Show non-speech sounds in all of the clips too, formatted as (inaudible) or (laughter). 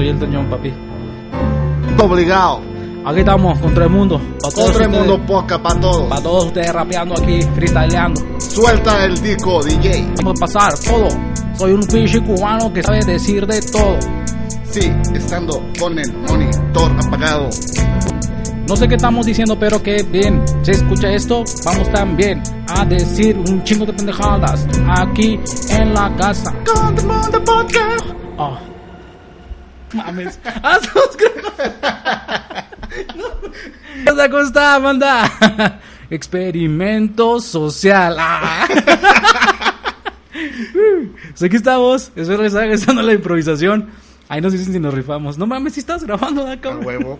soy el Toñón, papi. Obligado. Aquí estamos, contra el mundo. Todos Todo el ustedes- mundo poca para todos. Para todos ustedes rapeando aquí, freestyleando. Suelta el disco, DJ. Vamos a pasar todo. Soy un pinche cubano que sabe decir de todo. Sí, estando con el monitor apagado. No sé qué estamos diciendo, pero que bien. Se escucha esto, vamos también a decir un chingo de pendejadas aquí en la casa. Con el mundo podcast. Oh. Mames. Ah. No. ¿Cómo está, manda? Experimento social. Ah. Pues aquí estamos. Espero que estén gustando la improvisación. Ahí nos dicen si nos rifamos. No mames, si estás grabando acá. A huevo.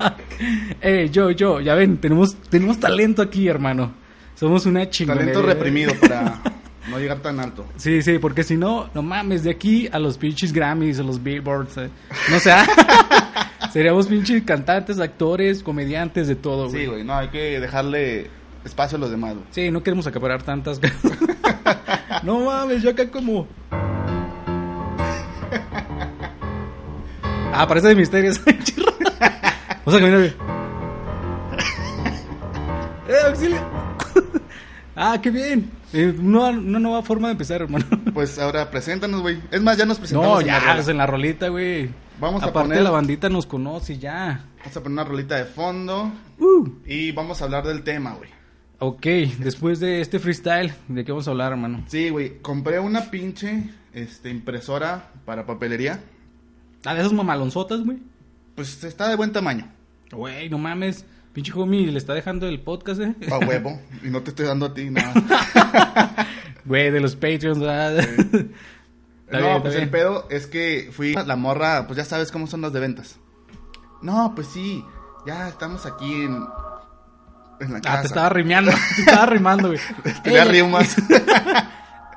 Eh, yo, yo, ya ven, tenemos, tenemos talento aquí, hermano. Somos una chingonería. Talento reprimido para no llegar tan alto. Sí, sí, porque si no, no mames, de aquí a los pinches Grammys, a los Billboards, eh, no sé, (laughs) seríamos pinches cantantes, actores, comediantes, de todo, güey. Sí, güey, no, hay que dejarle espacio a los demás, güey. Sí, no queremos acaparar tantas. (laughs) no mames, yo acá como. (laughs) Ah, parece de misterios. sea, que mira, ¡Eh, auxilio! ah, qué bien. Eh, una, una nueva forma de empezar, hermano. (laughs) Pues ahora preséntanos, güey. Es más, ya nos presentamos. No, en la ya, rola. es en la rolita, güey. Vamos a Aparte poner- la bandita nos conoce ya. Vamos a poner una rolita de fondo Uh. y vamos a hablar del tema, güey. Ok, después de este freestyle, ¿de qué vamos a hablar, hermano? Sí, güey, compré una pinche este, impresora para papelería. Ah, de esas mamalonzotas, güey. Pues está de buen tamaño, Güey, no mames. Pinche homie, le está dejando el podcast, eh. a huevo, y no te estoy dando a ti nada. (laughs) Güey, de los Patreons, ¿verdad? (laughs) Está no, bien, pues bien. el pedo es que fui a la morra, pues ya sabes cómo son las de ventas. No, pues sí, ya estamos aquí en, en la casa. Ah, te estaba rimeando, (laughs) te estaba rimando, güey. Te la río más.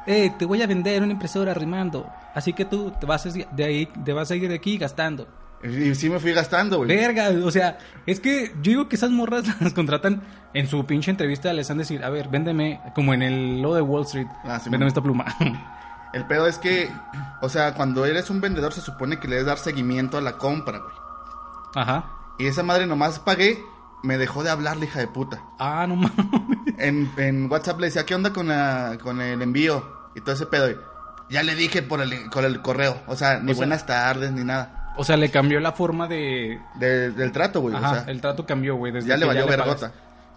Eh, te voy a vender una impresora rimando. Así que tú te vas a, de ahí, te vas a ir de aquí gastando. Y sí me fui gastando, güey. Verga, o sea, es que yo digo que esas morras (laughs) las contratan en su pinche entrevista, les han de decir, a ver, véndeme, como en el lo de Wall Street, Ah, sí, véndeme man. esta pluma. (laughs) El pedo es que, o sea, cuando eres un vendedor se supone que le debes dar seguimiento a la compra, güey. Ajá. Y esa madre nomás pagué, me dejó de hablar la hija de puta. Ah, no mames. En, en WhatsApp le decía, ¿qué onda con, la, con el envío? Y todo ese pedo. Ya le dije por el, con el correo. O sea, ni O sea- buenas tardes, ni nada. O sea, le cambió la forma de... De- del trato, güey. Ajá, o sea, el trato cambió, güey. desde ya le valió vergota.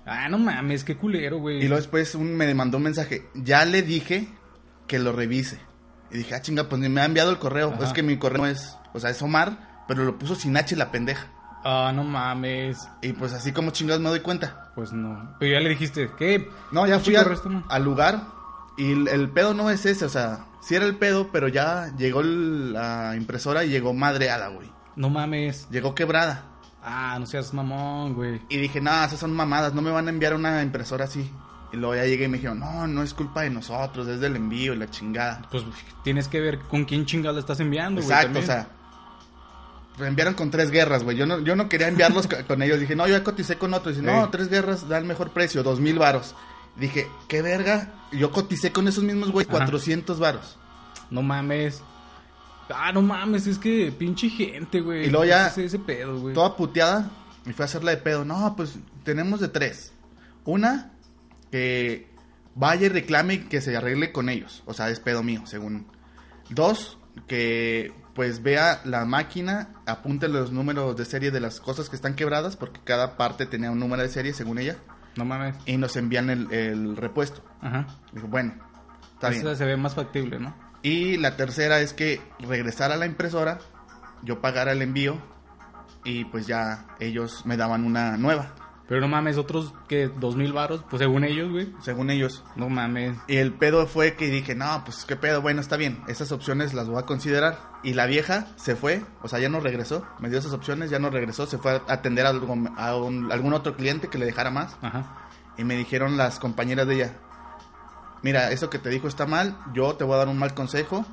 Ah, no mames, qué culero, güey. Y luego después un- me mandó un mensaje. Ya le dije que lo revise. Y dije, ah, chinga, pues ni me ha enviado el correo. Ajá. Es que mi correo es, o sea, es Omar, pero lo puso sin H la pendeja. Ah, no mames. Y pues así como chingados me doy cuenta. Pues no. Pero ya le dijiste, ¿qué? No, ya fui al, no. al lugar y el, el pedo no es ese, o sea, sí era el pedo, pero ya llegó el- la impresora y llegó madreada, güey. No mames. Llegó quebrada. Ah, no seas mamón, güey. Y dije, no, esas son mamadas, no me van a enviar una impresora así. Y luego ya llegué y me dijeron, no, no es culpa de nosotros, es del envío y la chingada. Pues tienes que ver con quién chingados le estás enviando, güey. Exacto, o sea. Me enviaron con tres guerras, güey. Yo no, yo no quería enviarlos co- (laughs) con ellos. Dije, no, yo ya coticé con otros. Dice, no, tres guerras da el mejor precio, dos mil varos. Dije, qué verga. Yo coticé con esos mismos, güey, Ajá. 400 varos. No mames. Ah, no mames, es que pinche gente, güey. Y luego ya- Ese, ese pedo, güey. Toda puteada. Y fue a hacerla de pedo. No, pues tenemos de tres. Una, que vaya y reclame y que se arregle con ellos. O sea, es pedo mío, según. Dos, que pues vea la máquina, apunte los números de serie de las cosas que están quebradas, porque cada parte tenía un número de serie, según ella. No mames. Y nos envían el, el repuesto. Ajá. Dijo, bueno, está Esa bien. se ve más factible, ¿no? Y la tercera es que regresara a la impresora, yo pagara el envío y pues ya ellos me daban una nueva, Pero no mames, otros que dos mil varos, pues según ellos, güey. según ellos. No mames. Y el pedo fue que dije, no, pues qué pedo, bueno, está bien, esas opciones las voy a considerar. Y la vieja se fue, o sea, ya no regresó, me dio esas opciones, ya no regresó, se fue a atender a, algo- a un- algún otro cliente que le dejara más. Ajá. Y me dijeron las compañeras de ella, mira, eso que te dijo está mal, yo te voy a dar un mal consejo,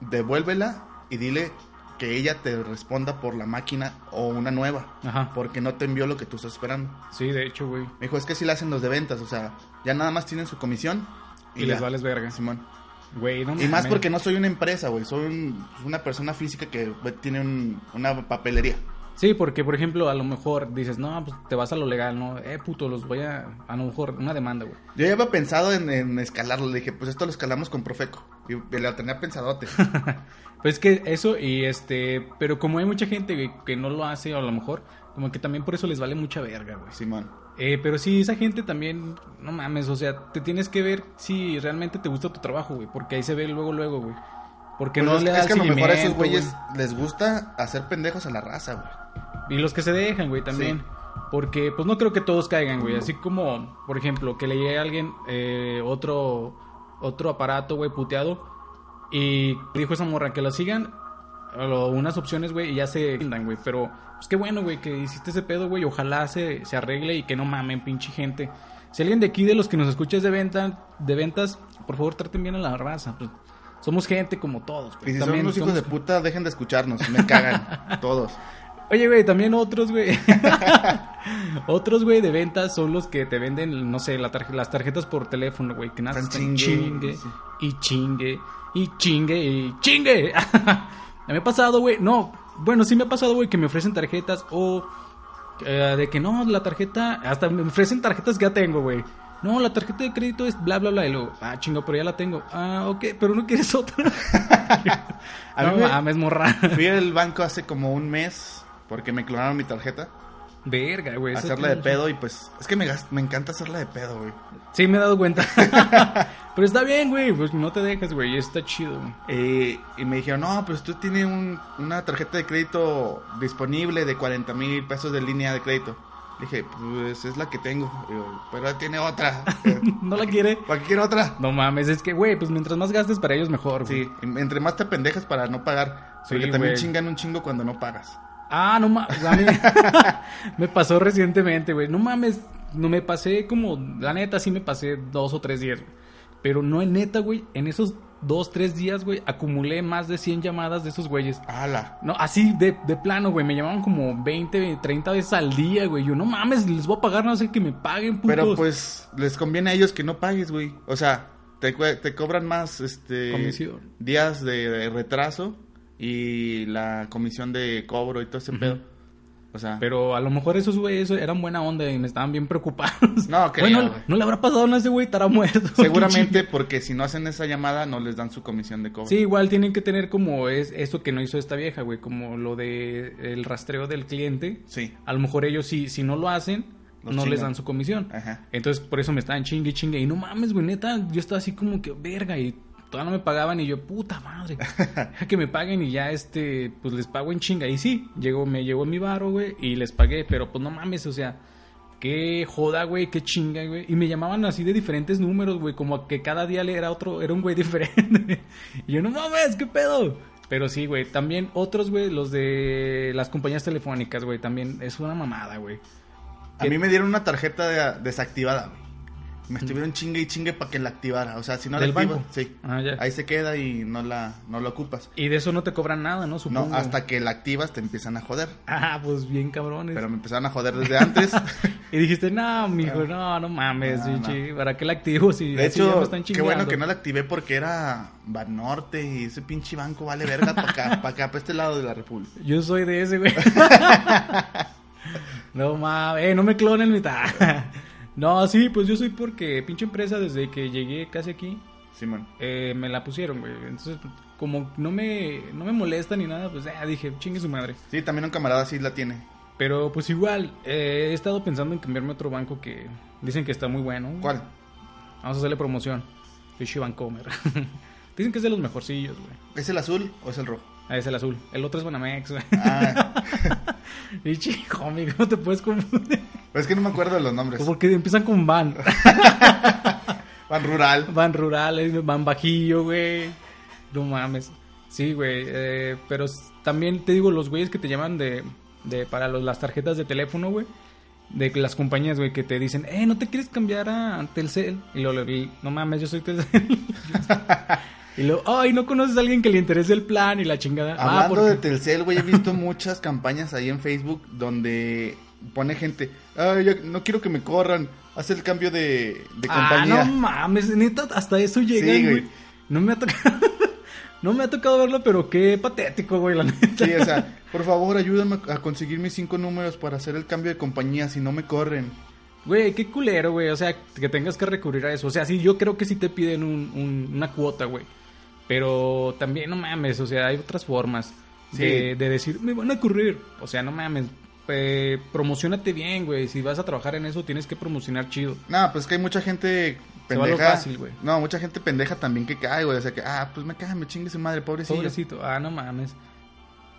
devuélvela y dile que ella te responda por la máquina o una nueva, Ajá. porque no te envió lo que tú estás esperando. Sí, de hecho, güey. Me dijo, es que si le hacen los de ventas, o sea, ya nada más tienen su comisión Y les vales verga. Simón. Güey, no Y más porque no soy una empresa, güey. Soy un- una persona física que tiene un- una papelería. Sí, porque, por ejemplo, a lo mejor dices, no, pues te vas a lo legal, ¿no? Eh, puto, los voy a... A lo mejor, una demanda, güey. Yo ya había pensado en, en escalarlo. Le dije, pues esto lo escalamos con Profeco. Y lo tenía pensadote. (laughs) Pues es que eso y este... Pero como hay mucha gente que no lo hace, a lo mejor, como que también por eso les vale mucha verga, güey. Simón. Eh, pero sí, esa gente también, no mames, o sea, te tienes que ver si realmente te gusta tu trabajo, güey, porque ahí se ve luego, luego, güey. Porque Pues no es, le es que a lo mejor a esos güeyes güey. les gusta hacer pendejos a la raza, güey. Y los que se dejan, güey, también. Sí. Porque, pues no creo que todos caigan, güey. Así como, por ejemplo, que le llegue a alguien eh, otro, otro aparato, güey, puteado. Y dijo esa morra que lo sigan. O unas opciones, güey, y ya se rindan, güey. Pero, pues qué bueno, güey, que hiciste ese pedo, güey. Ojalá se, se arregle y que no mamen, pinche gente. Si alguien de aquí, de los que nos escuchas de, venta, de ventas, por favor traten bien a la raza. Pues, somos gente como todos. Y güey. si También son unos hijos de puta, dejen de escucharnos. Me cagan. (laughs) todos. Oye, güey, también otros, güey. (laughs) otros, güey, de ventas son los que te venden, no sé, la tarje- las tarjetas por teléfono, güey. Que nada, están chingue, chingue, sí. y chingue, y chingue, y chingue. (laughs) me ha pasado, güey, no, bueno, sí me ha pasado, güey, que me ofrecen tarjetas o eh, de que no, la tarjeta, hasta me ofrecen tarjetas que ya tengo, güey. No, la tarjeta de crédito es bla, bla, bla. Y luego, ah, chingo, pero ya la tengo. Ah, ok, pero no quieres otra. (laughs) A no mí me- mames, morra. Fui al banco hace como un mes porque me clonaron mi tarjeta. Verga, güey. hacerla de pedo y pues es que me, me encanta hacerla de pedo, güey. Sí, me he dado cuenta. (laughs) (laughs) Pero está bien, güey. Pues no te dejes, güey. Está chido. güey. Eh, y me dijeron, no, pues tú tienes un- una tarjeta de crédito disponible de 40 mil pesos de línea de crédito. Dije, pues es la que tengo. Pero tiene otra. (laughs) ¿No la quiere? ¿Para qué quiere otra? No mames, es que, güey, pues mientras más gastes para ellos, mejor, güey. Sí, entre más te pendejas para no pagar. Sí, Porque también güey. chingan un chingo cuando no pagas. Ah, no mames. (laughs) (laughs) Me pasó recientemente, güey. No mames. No me pasé como. La neta, sí me pasé dos o tres días, güey. Pero no en neta, güey. En esos dos, tres días, güey, acumulé más de 100 llamadas de esos güeyes. ¡Hala! No, así de, de plano, güey. Me llamaban como 20, 30 veces al día, güey. Yo, no mames, les voy a pagar, no sé que me paguen, putos. Pero pues les conviene a ellos que no pagues, güey. O sea, te, te cobran más este Comisión. días de, de retraso y la comisión de cobro y todo ese pedo. O sea, Pero a lo mejor esos güeyes eran buena onda y me estaban bien preocupados. No, (laughs) creo, Bueno, no le habrá pasado nada a ese güey, estará muerto. (laughs) seguramente porque si no hacen esa llamada no les dan su comisión de cobro. Sí, igual tienen que tener como es eso que no hizo esta vieja, güey, como lo de el rastreo del cliente. Sí. A lo mejor ellos si, si no lo hacen, Los no les dan su comisión. Ajá. Entonces por eso me estaban chingue y chingue. Y no mames, güey, neta, yo estaba así como que verga y todavía no me pagaban y yo, puta madre, (laughs) que me paguen y ya este, pues les pago en chinga. Y sí, llegó, me llegó mi varo, güey, y les pagué, pero pues no mames, o sea, qué joda, güey, qué chinga, güey. Y me llamaban así de diferentes números, güey, como que cada día le era otro, era un güey (laughs) diferente. y yo, no mames, qué pedo. Pero sí, güey, también otros, güey, los de las compañías telefónicas, güey, también es una mamada, güey. A mí me dieron una tarjeta de- desactivada, güey. Me estuvieron chingue y chingue para que la activara. O sea, si no la ¿Del activas, banco? sí. Ah, ya. Ahí se queda y no la, no la ocupas. Y de eso no te cobran nada, ¿no? Supongo. No, hasta que la activas te empiezan a joder. Ah, pues bien cabrones. Pero me empezaron a joder desde antes. (laughs) Y dijiste, no, mijo, no, no mames, No, ¿para qué la activo si De así ya me hecho, están qué bueno que no la activé porque era Banorte y ese pinche banco vale verga para acá, para acá, para este lado de la República. Yo soy de ese, güey. (laughs) (laughs) no mames, eh, no me clonen mitad. No, sí, pues yo soy porque pinche empresa desde que llegué casi aquí Simón. eh, me la pusieron, güey. Entonces, como no me, no me molesta ni nada, pues ya dije, chingue su madre. Sí, también un camarada sí la tiene. Pero pues igual, eh, he estado pensando en cambiarme a otro banco que dicen que está muy bueno. ¿Cuál? Vamos a hacerle promoción. Fishy Bancomer. (laughs) Dicen que es de los mejorcillos, güey. ¿Es el azul o es el rojo? Ah, es el azul. El otro es Banamex, güey. Ah, (laughs) Pinche homie, ¿cómo te puedes confundir? Pero es que no me acuerdo de los nombres. Porque empiezan con van. (laughs) Van rural. Van rurales, van bajillo, güey. No mames. Sí, güey. eh, pero también te digo, los güeyes que te llaman de, de para los, las tarjetas de teléfono, güey. De las compañías, güey, que te dicen, eh, ¿no te quieres cambiar a Telcel? Y luego, no mames, yo soy Telcel. (laughs) y luego, ay, ¿no conoces a alguien que le interese el plan y la chingada? Ah, Hablando porque- de Telcel, güey, he visto muchas campañas ahí en Facebook donde pone gente, ay, ya no quiero que me corran, haz el cambio de, de Ah, compañía. no mames, neta, hasta eso llegan, Sí, güey. güey. No me ha tocado. (laughs) no me ha tocado verlo, pero qué patético, güey, la neta. Sí, o sea, por favor, ayúdame a conseguir mis cinco números para hacer el cambio de compañía, si no me corren. Güey, qué culero, güey. O sea, que tengas que recurrir a eso. O sea, sí, yo creo que sí te piden un- un- una cuota, güey. Pero también, no mames, o sea, hay otras formas de, de decir, me van a correr. O sea, no mames, eh, promocionate bien, güey. Si vas a trabajar en eso, tienes que promocionar chido. No, pues que hay mucha gente Se va lo pendeja. fácil, güey. no, mucha gente pendeja también que cae, güey. O sea que, ah, pues me cae, me chingue su madre, pobrecillo. Pobrecito. Ah, no mames.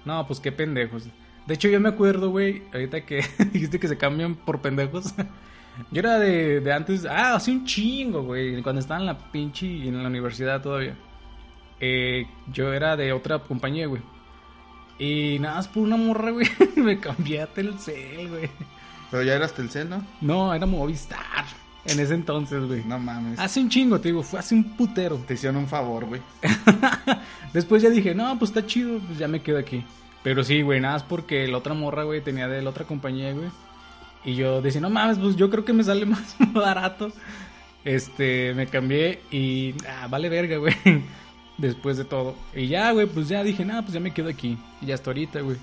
No, pues qué pendejos. De hecho, yo me acuerdo, güey, ahorita que (laughs) dijiste que se cambian por pendejos. (laughs) Yo era de, de antes, ah, hace un chingo, güey, cuando estaba en la pinche, en la universidad todavía. Eh, yo era de otra compañía, güey. Y nada más por una morra, güey, (laughs) me cambié a Telcel, güey. Pero ya eras Telcel, ¿no? No, era Movistar en ese entonces, güey. No mames. Hace un chingo, te digo, fue hace un putero. Te hicieron un favor, güey. (laughs) Después ya dije, no, pues está chido, pues ya me quedo aquí. Pero sí, güey, nada más porque la otra morra, güey, tenía de la otra compañía, güey. Y yo decía, no mames, pues yo creo que me sale (laughs) más barato. Este, me cambié y, ah, vale verga, güey. Después de todo. Y ya, güey, pues ya dije, nada, pues ya me quedo aquí. Y hasta ahorita, güey.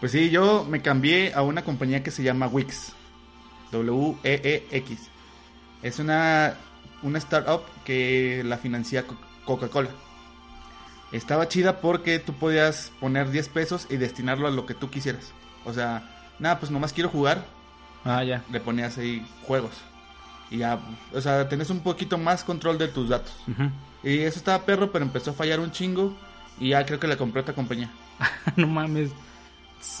Pues sí, yo me cambié a una compañía que se llama Wix. W-E-E-X. Es una, una startup que la financia Co- Coca-Cola. Estaba chida porque tú podías poner 10 pesos y destinarlo a lo que tú quisieras. O sea, nada, pues nomás quiero jugar. Ah, ya. Le ponías ahí juegos. Y ya, o sea, tenés un poquito más control de tus datos. Y eso estaba perro, pero empezó a fallar un chingo. Y ya creo que la compré otra compañía. (laughs) no mames.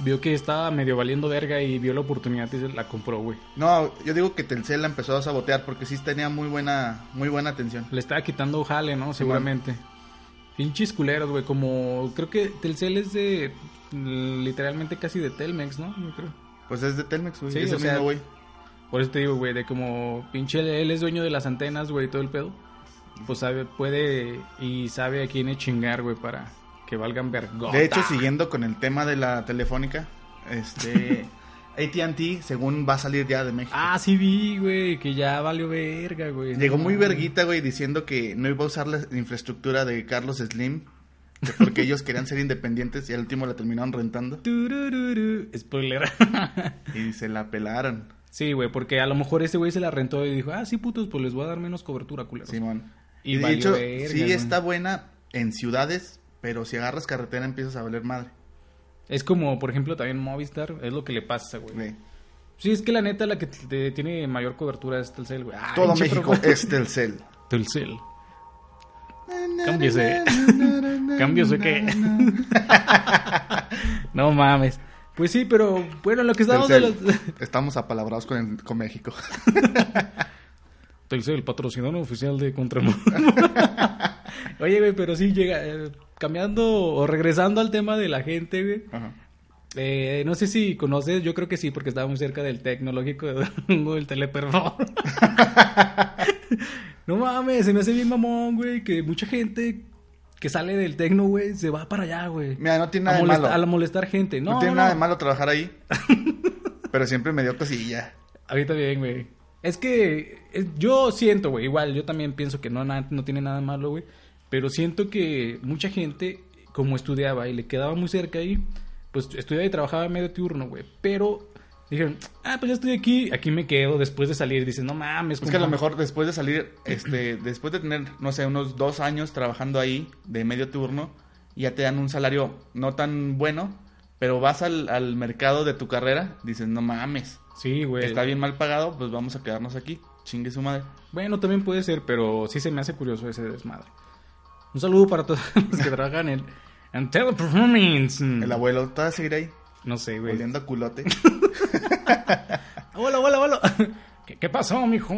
Vio que estaba medio valiendo verga y vio la oportunidad y se la compró, güey. No, yo digo que Telcel la empezó a sabotear porque sí tenía muy buena, muy buena atención. Le estaba quitando jale, ¿no? Seguramente. Pinches culeros, güey. Como creo que Telcel es de. Literalmente casi de Telmex, ¿no? Yo creo. Pues es de Telmex, güey. Sí, es el mismo, güey. Por eso te digo, güey, de como pinche él, es dueño de las antenas, güey, todo el pedo. Pues sabe, puede y sabe a quién es chingar, güey, para que valgan vergota. De hecho, siguiendo con el tema de la telefónica, este (laughs) AT&T según va a salir ya de México. Ah, sí vi, güey, que ya valió verga, güey. Llegó muy verguita, güey, diciendo que no iba a usar la infraestructura de Carlos Slim, que porque (laughs) ellos querían ser independientes y al último la terminaron rentando Turururu. Spoiler. y se la pelaron, sí, güey, porque a lo mejor ese güey se la rentó y dijo, ah, sí, putos, pues les voy a dar menos cobertura, culeros. Simón. Y Y, de hecho, verga, sí está buena en ciudades, pero si agarras carretera empiezas a valer madre. Es como, por ejemplo, también Movistar, es lo que le pasa, güey. Sí, es que la neta, la que te- tiene mayor cobertura es Telcel, güey. Todo México es Telcel. (laughs) Telcel. Cámbiese. (laughs) Cámbiese qué. (laughs) no mames. Pues sí, pero bueno, lo que estábamos de los... Estamos apalabrados con, el- con México. Telcel, patrocinador oficial de Contramundo. (laughs) Oye, güey, pero sí llega... eh, cambiando o regresando al tema de la gente, güey. Ajá. Eh, no sé si conoces, yo creo que sí, porque estaba muy cerca del tecnológico de Durango, el teleperro. (laughs) no mames, se me hace bien mamón, güey, que mucha gente que sale del tecno, güey, se va para allá, güey. Mira, no tiene nada de malo. a molestar gente. No, No, tiene no, nada no. de malo trabajar ahí. (laughs) pero siempre me dio cosilla. A mí también, güey. Es que yo siento, güey, igual, yo también pienso que no, na- no tiene nada malo, güey. Pero siento que mucha gente, como estudiaba y le quedaba muy cerca ahí, pues estudiaba y trabajaba medio turno, güey. Pero dijeron, ah, pues ya estoy aquí, aquí me quedo después de salir. Dicen, no mames. Es que a lo compa". mejor después de salir, este, después de tener, no sé, unos dos años trabajando ahí de medio turno, ya te dan un salario no tan bueno, pero vas al, al mercado de tu carrera, dices, no mames, Sí, güey. está bien mal pagado, pues vamos a quedarnos aquí, chingue su madre. Bueno, también puede ser, pero sí se me hace curioso ese desmadre. Un saludo para todos (laughs) los que trabajan en, en Teleperformance. El abuelo, ¿te vas a seguir ahí? No sé, güey. Oliendo a culote. Hola, hola, hola. ¿Qué, qué pasó, mijo?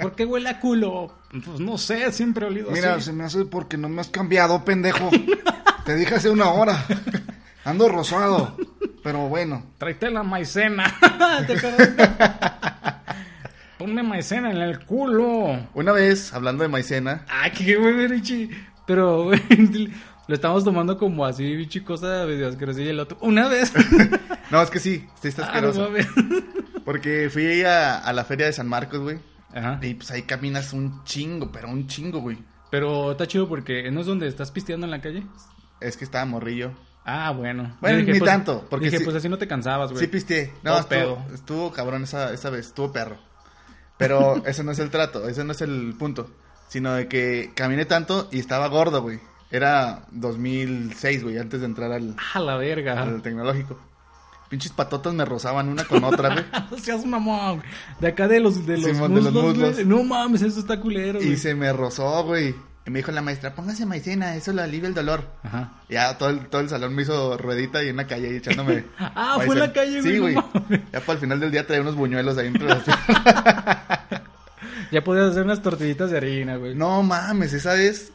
¿Por qué huele a culo? Pues no sé, siempre he olido Mira, así. se me hace porque no me has cambiado, pendejo. Te dije hace una hora. Ando rosado. Pero bueno. Tráete la maicena. (laughs) (laughs) Ponme maicena en el culo. Una vez, hablando de maicena, Ay, qué güey, Richie. Pero, güey, (laughs) lo estamos tomando como así, bichi, cosa medio asquerosa. Y el otro, una vez. no, es que sí, sí está Ah, no asqueroso. mames. porque fui ahí a, a la feria de San Marcos, güey, Ajá. y pues ahí caminas un chingo, pero un chingo, güey. Pero está chido porque no es donde estás pisteando en la calle. Es que estaba morrillo. Ah, bueno. Bueno, Yo ni pues, tanto, porque dije, sí- pues así no te cansabas, güey. Sí pisteé. No, estuvo, pedo. estuvo cabrón esa, esa vez, estuvo perro. Pero (laughs) ese no es el trato, ese no es el punto. Sino de que caminé tanto y estaba gordo, güey. Era 2006, güey, antes de entrar al, Ah, la verga. al tecnológico. Pinches patotas me rozaban una con otra, güey. (laughs) No seas mamón. güey. De acá de los, de los, Simón, de los muslos, muslos. No mames, eso está culero, güey. Y se me rozó, güey. Y me dijo la maestra, póngase maicena, eso le alivia el dolor. Ajá. Ya todo el, todo el salón me hizo ruedita y en la calle echándome. (laughs) Ah, fue en la calle, güey, Sí, güey. Ya para el final del día traía unos buñuelos ahí entre las. (laughs) Ya podías hacer unas tortillitas de harina, güey. No mames, esa vez,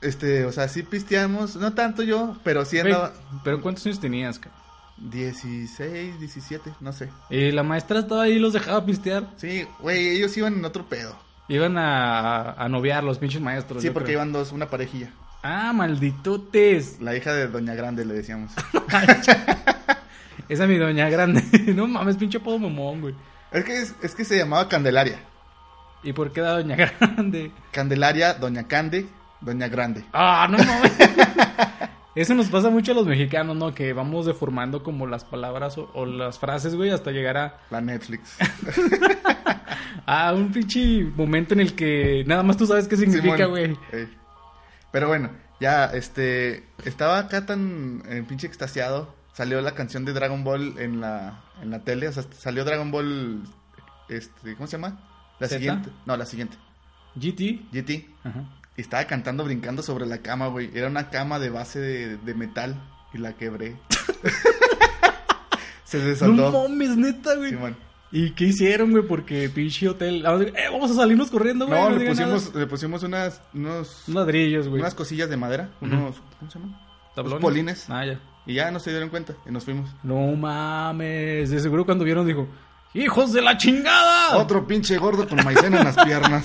este, o sea, sí pisteamos, no tanto yo, pero sí Güey, Pero ¿cuántos años tenías, cabrón? 16, 17, no sé. Y la maestra estaba ahí y los dejaba pistear. Sí, güey, ellos iban en otro pedo. Iban a, a noviar los pinches maestros. Sí, porque creo. iban dos, una parejilla. Ah, malditotes. La hija de Doña Grande le decíamos. (laughs) Esa es mi doña grande. (laughs) no mames, pinche apodo mamón, güey. es que es, es que se llamaba Candelaria. ¿Y por qué da doña grande? Candelaria, Doña Cande, Doña Grande. Ah, no mames. (laughs) Eso nos pasa mucho a los mexicanos, ¿no? Que vamos deformando como las palabras o, o las frases, güey, hasta llegar a, La Netflix. (laughs) a un pinche momento en el que nada más tú sabes qué significa, güey. Ey. Pero bueno, ya, este, estaba acá tan eh, pinche extasiado. Salió la canción de Dragon Ball en la, en la tele. O sea, salió Dragon Ball, este, ¿cómo se llama? La ¿Zeta? siguiente. No, la siguiente. GT. GT. Ajá. Y estaba cantando, brincando sobre la cama, güey. Era una cama de base de, de metal y la quebré. (laughs) Se No desató. mames, neta, güey. ¿Y qué hicieron, güey? Porque pinche hotel. Eh, vamos a salirnos corriendo, güey. No, le nada. pusimos, le pusimos unas, unos, Unos ladrillos, güey. unas cosillas de madera. Unos, ¿cómo se llama? ¿Tablones? polines. Ah, ya. Y ya no se dieron cuenta y nos fuimos. No mames. De seguro cuando vieron dijo: ¡Hijos de la chingada! Otro pinche gordo con maicena en las piernas.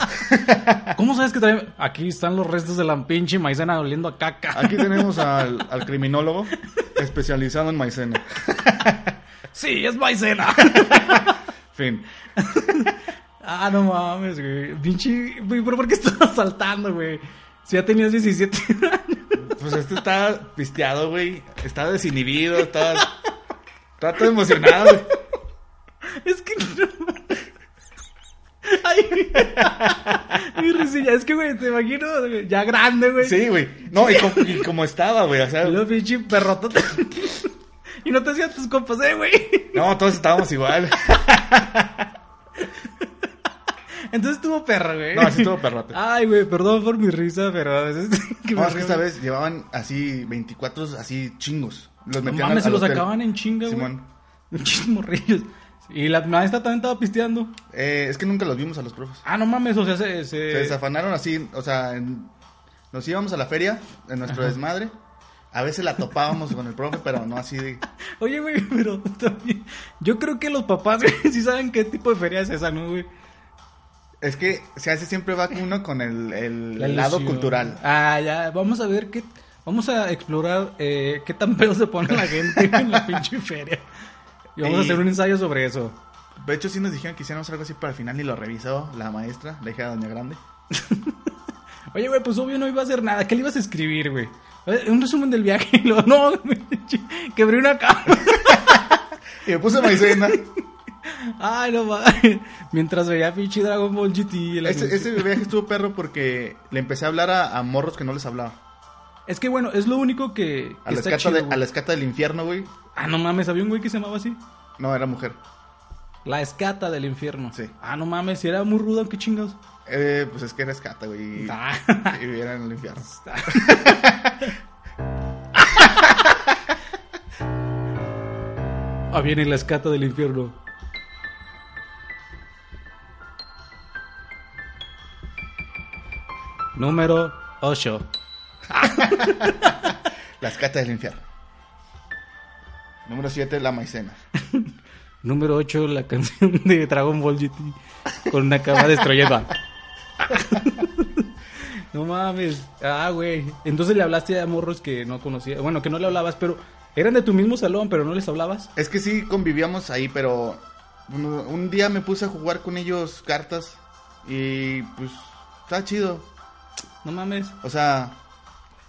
(laughs) ¿Cómo sabes que traen? Aquí están los restos de la pinche maicena oliendo a caca. Aquí tenemos (laughs) al, al criminólogo especializado en maicena. Sí, es maicena. (laughs) Fin. ah, no mames, güey. Pinche. Güey, ¿pero por qué estabas saltando, güey? Si ya tenías 17 años. Pues este estaba pisteado, güey. Estaba desinhibido, estaba, estaba todo emocionado, güey. Es que no. Ay, mi risilla. Es que, güey, te imagino ya grande, güey. Sí, güey. No, y, como- y como estaba, güey. O sea, luego pinche y no te hacían tus compas, eh, güey. no, todos estábamos igual. Entonces tuvo perra, güey. No, así estuvo perrote. Ay, güey, perdón por mi risa, pero a veces. (laughs) No, es que esta vez llevaban así 24 así chingos. Los No metían mames, se los hotel. sacaban en chinga, güey. Simón. Muchos morrillos. Y la maestra también estaba pisteando. Eh, es que nunca los vimos a los profes. Ah, no mames, o sea, se. se- Se desafanaron así, o sea, en- nos íbamos a la feria en nuestro desmadre. A veces la topábamos con el profe, pero no así de... (laughs) Oye, güey, pero también. Yo creo que los papás, güey, (laughs) sí saben qué tipo de feria es esa, ¿no, güey? Es que se hace siempre va uno con el, el La lado ilusión. cultural. Ah, ya, vamos a ver qué. Vamos a explorar eh, qué tan pedo se pone la gente en la (laughs) pinche feria. Y vamos a hacer un ensayo sobre eso. De hecho, sí nos dijeron que hiciéramos algo así para el final y lo revisó la maestra, la hija de Doña Grande. (laughs) Oye, güey, pues obvio no iba a hacer nada. ¿Qué le ibas a escribir, güey? Eh, Un resumen del viaje. (laughs) Y luego, no, quebré una cama. (laughs) Y me puse maicena. Ay, no mames. Mientras veía pinche Dragon Ball GT. ese, viaje estuvo perro porque le empecé a hablar a, a morros que no les hablaba. Es que bueno, es lo único que, A que la, está escata chido, de- güey. a la escata del infierno, güey. Ah, no mames, había un güey que se llamaba así. No, era mujer. La escata del infierno. Sí. Ah, no mames, si era muy ruda, qué chingados. Eh, pues es que era escata, güey. Y, Ah. (laughs) y vivía en el infierno. Ah, viene la escata del infierno. Número 8. (laughs) La escata del infierno. Número 7, la maicena. (laughs) Número 8, la canción de Dragon Ball GT con una cama destruyendo. (laughs) no mames. Ah, güey. Entonces le hablaste a morros que no conocías. Bueno, que no le hablabas, pero eran de tu mismo salón, pero no les hablabas. Es que sí convivíamos ahí, pero un, un día me puse a jugar con ellos cartas y pues está chido. No mames. O sea,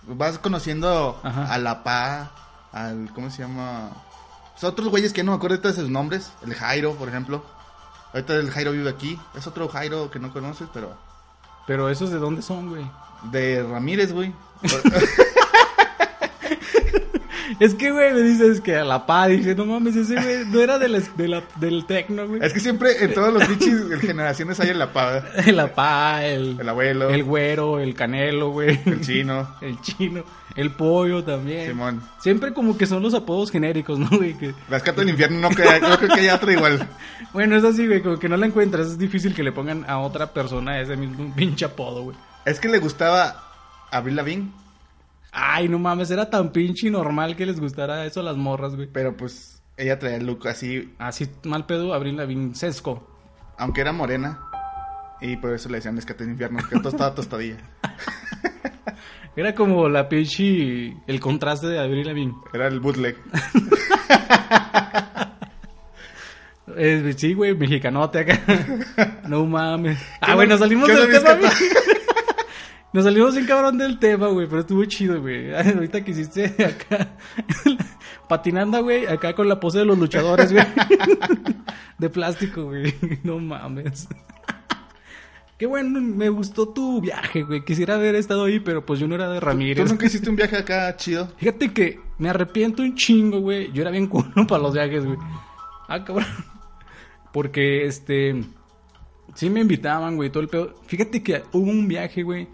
vas conociendo Ajá. a La Pa, al. ¿Cómo se llama? Sea, otros güeyes que no me acuerdo de sus nombres. El Jairo, por ejemplo. Ahorita el Jairo vive aquí. Es otro Jairo que no conoces, pero. Pero esos de dónde son, güey. De Ramírez, güey. (laughs) Es que, güey, me dices que a la pa, dije, no mames, ese güey no era de la, de la- del tecno, güey. es que siempre en todos los pinches generaciones hay el La Pa. ¿verdad? (laughs) La pa, el, El abuelo, el güero, el canelo, güey. el chino, (laughs) El chino, el pollo también. Simón. Siempre como que son los apodos genéricos, ¿no, güey? Que- Las cartas del infierno no, queda- no creo que haya otra igual. (laughs) Bueno, es así, güey, como que no la encuentras. Es difícil que le pongan a otra persona ese mismo pinche apodo, güey. Es que le gustaba Abril Lavigne, Ay, no mames, era tan pinche normal que les gustara eso a las morras, güey. pero pues ella traía el look así, Así mal pedo, Abril Lavigne, sesco. aunque era morena. Y por eso le decían escate del infierno, que todo estaba tostadilla. (laughs) Era como la pinche... El contraste de Abril Lavigne. Era el bootleg. (laughs) Eh, sí, güey, mexicanote acá. (laughs) no mames. Ah, ¿Qué bueno, no- salimos del tema. Nos salimos bien cabrón del tema, güey, pero estuvo chido, güey. (laughs) Ahorita que hiciste acá (laughs) patinando, güey, acá con la pose de los luchadores, güey. (laughs) de plástico, güey. No mames. Qué bueno, me gustó tu viaje, güey. Quisiera haber estado ahí, pero pues yo no era de ¿Tú Ramírez. nunca hiciste un viaje acá chido? Fíjate que me arrepiento un chingo, güey. Yo era bien culo para los viajes, güey. Ah, cabrón. Porque, este... Sí me invitaban, güey, todo el pedo. Fíjate que hubo un viaje, güey,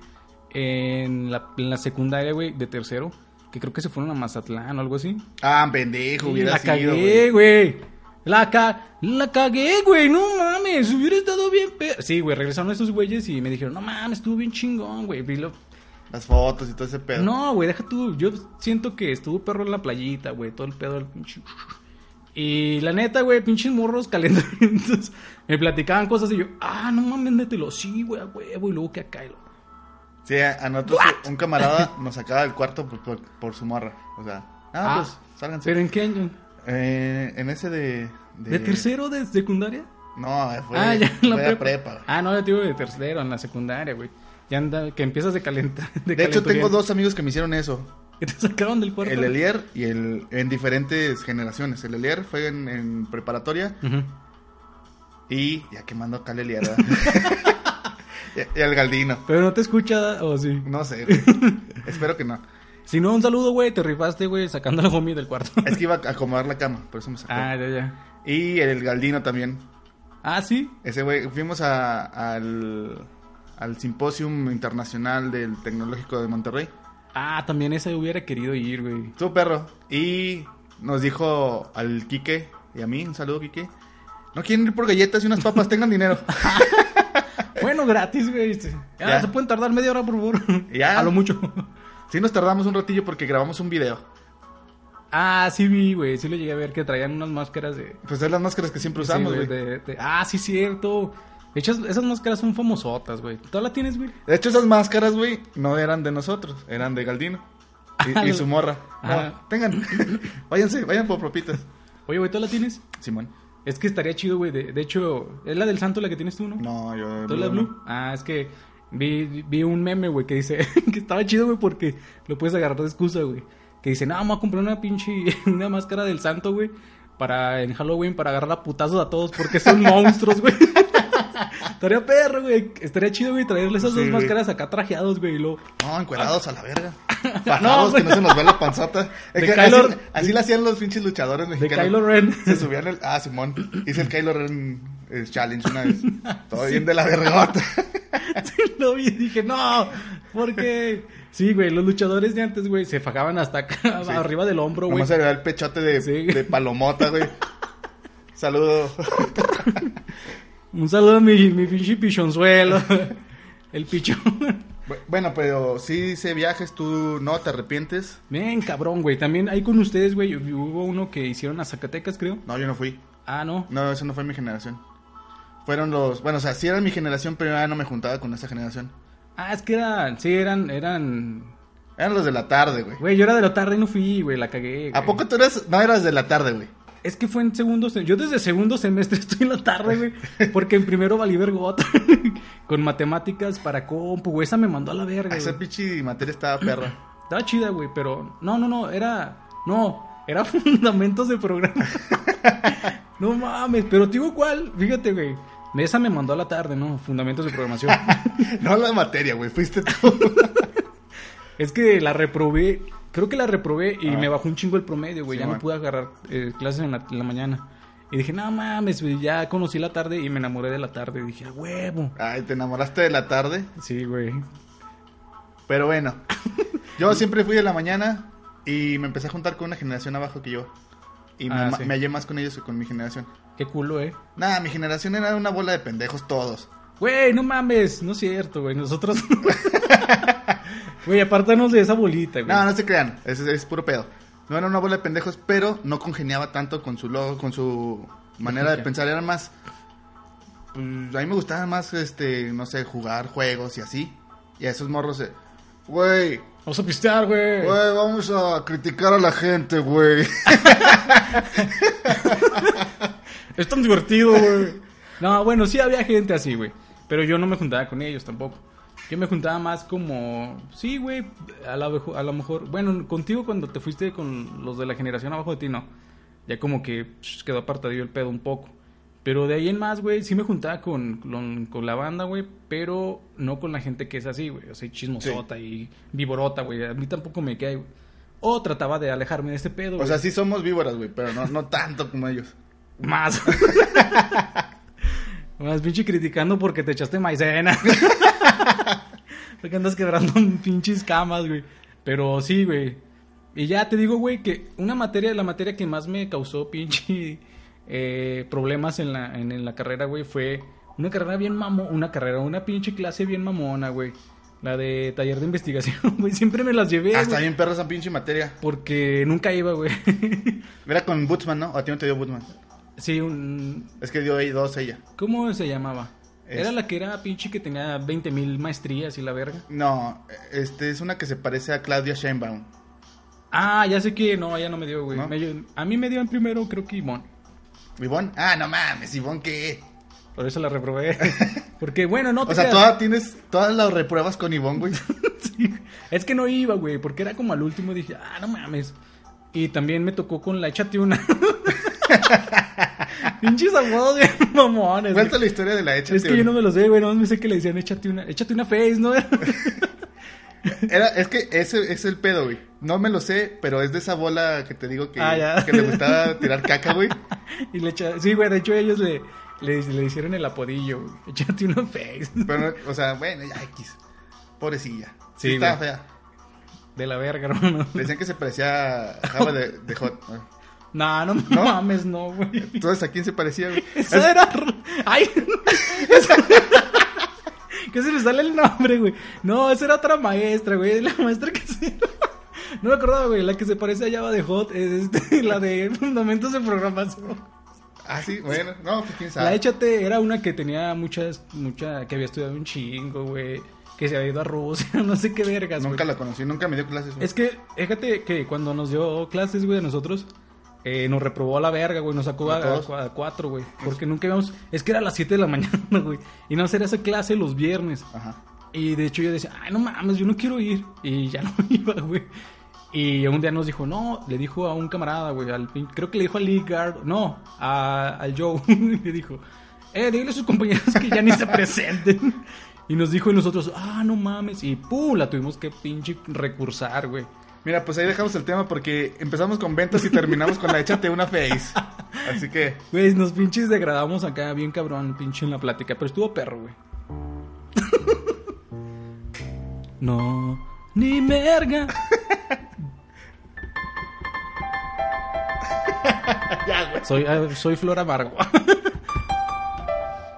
en la, en la secundaria, güey, de tercero. Que creo que se fueron a Mazatlán o algo así. Ah, pendejo, hubiera la sido, cagué, güey. La, ca la cagué, güey. No mames. Hubiera estado bien. pe- Sí, güey. Regresaron esos güeyes y me dijeron, no mames, estuvo bien chingón, güey. Las fotos y todo ese pedo. no, güey, deja tú. Yo siento que estuvo perro en la playita, güey. Todo el pedo del pinche. (sniffs) Y la neta, güey, pinches morros (laughs) calentamientos. Me platicaban cosas y yo, ah, no mames, mételo. Sí, güey, a huevo. Y luego que acá. y lo- Sí, a nosotros un camarada nos sacaba del cuarto por, por- por su morra. O sea, ah, Ah, pues, sálganse. ¿Pero en qué año? Eh, en ese de, ¿De tercero de secundaria? No, fue, ah, ya en la fue de prepa. prepa. Ah, no, yo te digo de tercero, en la secundaria, güey. Ya anda, que empiezas de calentar. (laughs) De hecho, tengo dos amigos que me hicieron eso. Que te sacaron del cuarto. El Elier y el en diferentes generaciones. El Elier fue en, en preparatoria Ujú. y ya quemando acá el Elier. (laughs) y, y el Galdino. Pero no te escucha, o sí. No sé. (laughs) güey. Espero que no. Si no, un saludo, güey. Te rifaste, güey, sacando a la homie del cuarto. Es que iba a acomodar la cama, por eso me sacó. ah, ya, ya. Y el Galdino también. Ah, sí. Ese güey, fuimos a- al, al Simposium Internacional del Tecnológico de Monterrey. Ah, también ese hubiera querido ir, güey. Estuvo perro. Y nos dijo al Quique y a mí, un saludo, Quique. No quieren ir por galletas y unas papas, tengan dinero. (laughs) Bueno, gratis, güey. Ya, Ya. se pueden tardar media hora, por favor. (laughs) Ya. A lo mucho. Sí nos tardamos un ratillo porque grabamos un video. Ah, sí vi, güey. Sí lo llegué a ver que traían unas máscaras de... Pues es las máscaras que siempre usamos, güey. de- de- Ah, sí, cierto. De hecho, esas máscaras son famosotas, güey. ¿Tú la tienes, güey? De hecho, esas máscaras, güey, no eran de nosotros, eran de Galdino. Y, (laughs) y su morra. Ah. No, tengan, (laughs) váyanse, vayan por propitas. Oye, güey, ¿tú la tienes? Simón. Es que estaría chido, güey. De, de hecho, ¿es la del santo la que tienes tú, no? No, yo. ¿Tú la Blue? Ah, es que vi, vi un meme, güey, que dice (laughs) que estaba chido, güey, porque lo puedes agarrar de excusa, güey. Que dice, no, vamos a comprar una pinche, (laughs) una máscara del santo, güey, para en Halloween, para agarrar a putazos a todos, porque son (laughs) monstruos, güey. Estaría perro, güey. Estaría chido, güey, traerle esas Sí, dos máscaras acá trajeados, güey, y luego... No, encuerados a la verga. (laughs) No, Fajados, güey. que no se nos ve la panzota. Es De que Kylo- así, así lo hacían los pinches luchadores De mexicanos. Kylo Ren. Se subían el. Ah, Simón. Hice el Kylo Ren eh, Challenge una vez. (laughs) Todo bien de la vergota. (laughs) Sí, lo vi y dije, no, porque... Sí, güey, los luchadores de antes, güey, se fajaban hasta acá, Sí. arriba del hombro, güey. Se le da el pechote de, Sí. de palomota, güey. Saludo. Un saludo a mi, mi pinche pichonzuelo. (laughs) El pichón. Bu- Bueno, pero si dice viajes, tú no te arrepientes. Ven, cabrón, güey. También ahí con ustedes, güey, hubo uno que hicieron a Zacatecas, creo. No, yo no fui. Ah, no. No, eso no fue mi generación. Fueron los. Bueno, o sea, sí era mi generación, pero ya no me juntaba con esa generación. Ah, es que eran, sí, eran, eran... Eran los de la tarde, güey. Güey, yo era de la tarde y no fui, güey, la cagué. ¿A güey. poco tú eras.? No eras de la tarde, güey. Es que fue en segundo semestre. Yo desde segundo semestre (laughs) estoy en la tarde, güey. Porque en primero valí vergota. (laughs) Con matemáticas para compu, güey. Esa me mandó a la verga, Esa pinche materia estaba perra. (clears throat) Estaba chida, güey, pero... No, no, no, era... No, era (laughs) fundamentos de programa. no mames, pero te digo cuál. Fíjate, güey. Esa me mandó a la tarde, ¿no? Fundamentos de programación. no la materia, güey. Fuiste tú. es que la reprobé. Creo que la reprobé y Ah. me bajó un chingo el promedio, güey. Sí, ya no pude agarrar eh, clases en la, en la mañana. Y dije, no mames, güey, ya conocí la tarde y me enamoré de la tarde. Y dije, a huevo. Ay, te enamoraste de la tarde. Sí, güey. Pero bueno. (laughs) Yo siempre fui de la mañana y me empecé a juntar con una generación abajo que yo. Y me, Ah, sí. me hallé más con ellos que con mi generación. Qué culo, eh. Nada, mi generación era una bola de pendejos todos. Güey, no mames. No es cierto, güey. Nosotros. (laughs) (laughs) Güey, apártanos de esa bolita, güey. No, no se crean, es, es puro pedo. No era una bola de pendejos, pero no congeniaba tanto con su logo, con su manera de pensar. Era más. pues, a mí me gustaba más, este, no sé, jugar juegos y así. Y a esos morros, eh, güey, Vamos a pistear, güey. Güey, vamos a criticar a la gente, güey. (laughs) Es tan divertido, güey. No, bueno, sí había gente así, güey. Pero yo no me juntaba con ellos tampoco. Yo me juntaba más como... Sí, güey, a, la a lo mejor... Bueno, contigo cuando te fuiste con los de la generación abajo de ti, no. Ya como que psh, quedó apartadillo el pedo un poco. Pero de ahí en más, güey, sí me juntaba con, con, con la banda, güey. Pero no con la gente que es así, güey. O sea, chismosota y viborota, güey. A mí tampoco me cae, güey. O trataba de alejarme de este pedo, o güey. sea, sí somos víboras, güey, pero no, no tanto como ellos. Más. (laughs) Más pinche criticando porque te echaste maicena. (laughs) porque andas quebrando pinches camas, güey. Pero sí, güey. Y ya te digo, güey, que una materia, la materia que más me causó pinche eh, problemas en la, en, en la carrera, güey, fue una carrera bien mamo, una carrera, una pinche clase bien mamona, güey. La de taller de investigación, (laughs) güey. Siempre me las llevé, Hasta güey. bien perra esa pinche materia. Porque nunca iba, güey. Era con Bootsman, ¿no? ¿O a ti no te dio Bootsman? Sí, un, Es que dio ahí dos ella. ¿Cómo se llamaba? Es- Era la que era pinche que tenía 20 mil maestrías y la verga. No, este es una que se parece a Claudia Sheinbaum. Ah, ya sé que no, ya no me dio, güey. ¿No? Me dio- a mí me dio en primero, creo que Ivonne. ¿Ivonne? Ah, no mames, ¿Ivonne qué? Por eso la reprobé. (laughs) Porque, bueno, no te O sea, todas tienes, todas las repruebas con Ivonne, güey. (laughs) Sí. Es que no iba, güey, porque era como al último. Dije, ah, no mames. Y también me tocó con la échate una. (laughs) (laughs) Pinches apodos bien mamones. Cuenta la historia de la hecha. Es que yo no me los sé, güey. No me sé que le decían échate una. Échate una face, ¿no? (laughs) Era, es que ese es el pedo, güey. No me lo sé, pero es de esa bola que te digo que, Ah, que le gustaba tirar caca, güey. (laughs) y le echa... Sí, güey, de hecho ellos le, le, le hicieron el apodillo, güey. Échate una face. Pero, o sea, bueno, ya X. Pobrecilla. Sí, Sí, estaba fea. De la verga, hermano. Decían que se parecía a Java de, de Hot. No, no, ¿No? mames, no, güey. Entonces, ¿a quién se parecía, güey? (laughs) Eso era. ¡Ay! (laughs) ¿Qué se le sale el nombre, güey? No, esa era otra maestra, güey. La maestra que se. No me acordaba, güey. La que se parece a Java de Hot es este, (laughs) la de Fundamentos de Programación. Ah, sí, bueno. No, pues quién La sabe. Échate era una que tenía muchas, mucha, que había estudiado un chingo, güey. Que se había ido a Rusia, no sé qué vergas, güey. Nunca la conocí, nunca me dio clases, güey. Es que, fíjate que cuando nos dio clases, güey, a nosotros, eh, nos reprobó a la verga, güey, nos sacó ¿A cuatro, güey. Porque nunca íbamos, es que era a las 7 de la (laughs) mañana, güey. Y no hacer esa clase los viernes. Ajá. Y de hecho yo decía, ay, no mames, yo no quiero ir. Y ya no (laughs) iba, güey. Y un día nos dijo, no, le dijo a un camarada, güey, al creo que le dijo a Lee Gard, no, a- al Joe, (laughs) le dijo, eh, dile a sus compañeros que ya ni se presenten. Y nos dijo y nosotros, ah, no mames. Y pum, la tuvimos que pinche recursar, güey. Mira, pues ahí dejamos el tema porque empezamos con ventas y terminamos con la échate una face. Así que, Güey, nos pinches degradamos acá bien cabrón, pinche en la plática, pero estuvo perro, güey. (laughs) no, ni merga. (laughs) Soy, eh, soy Flor Amargo.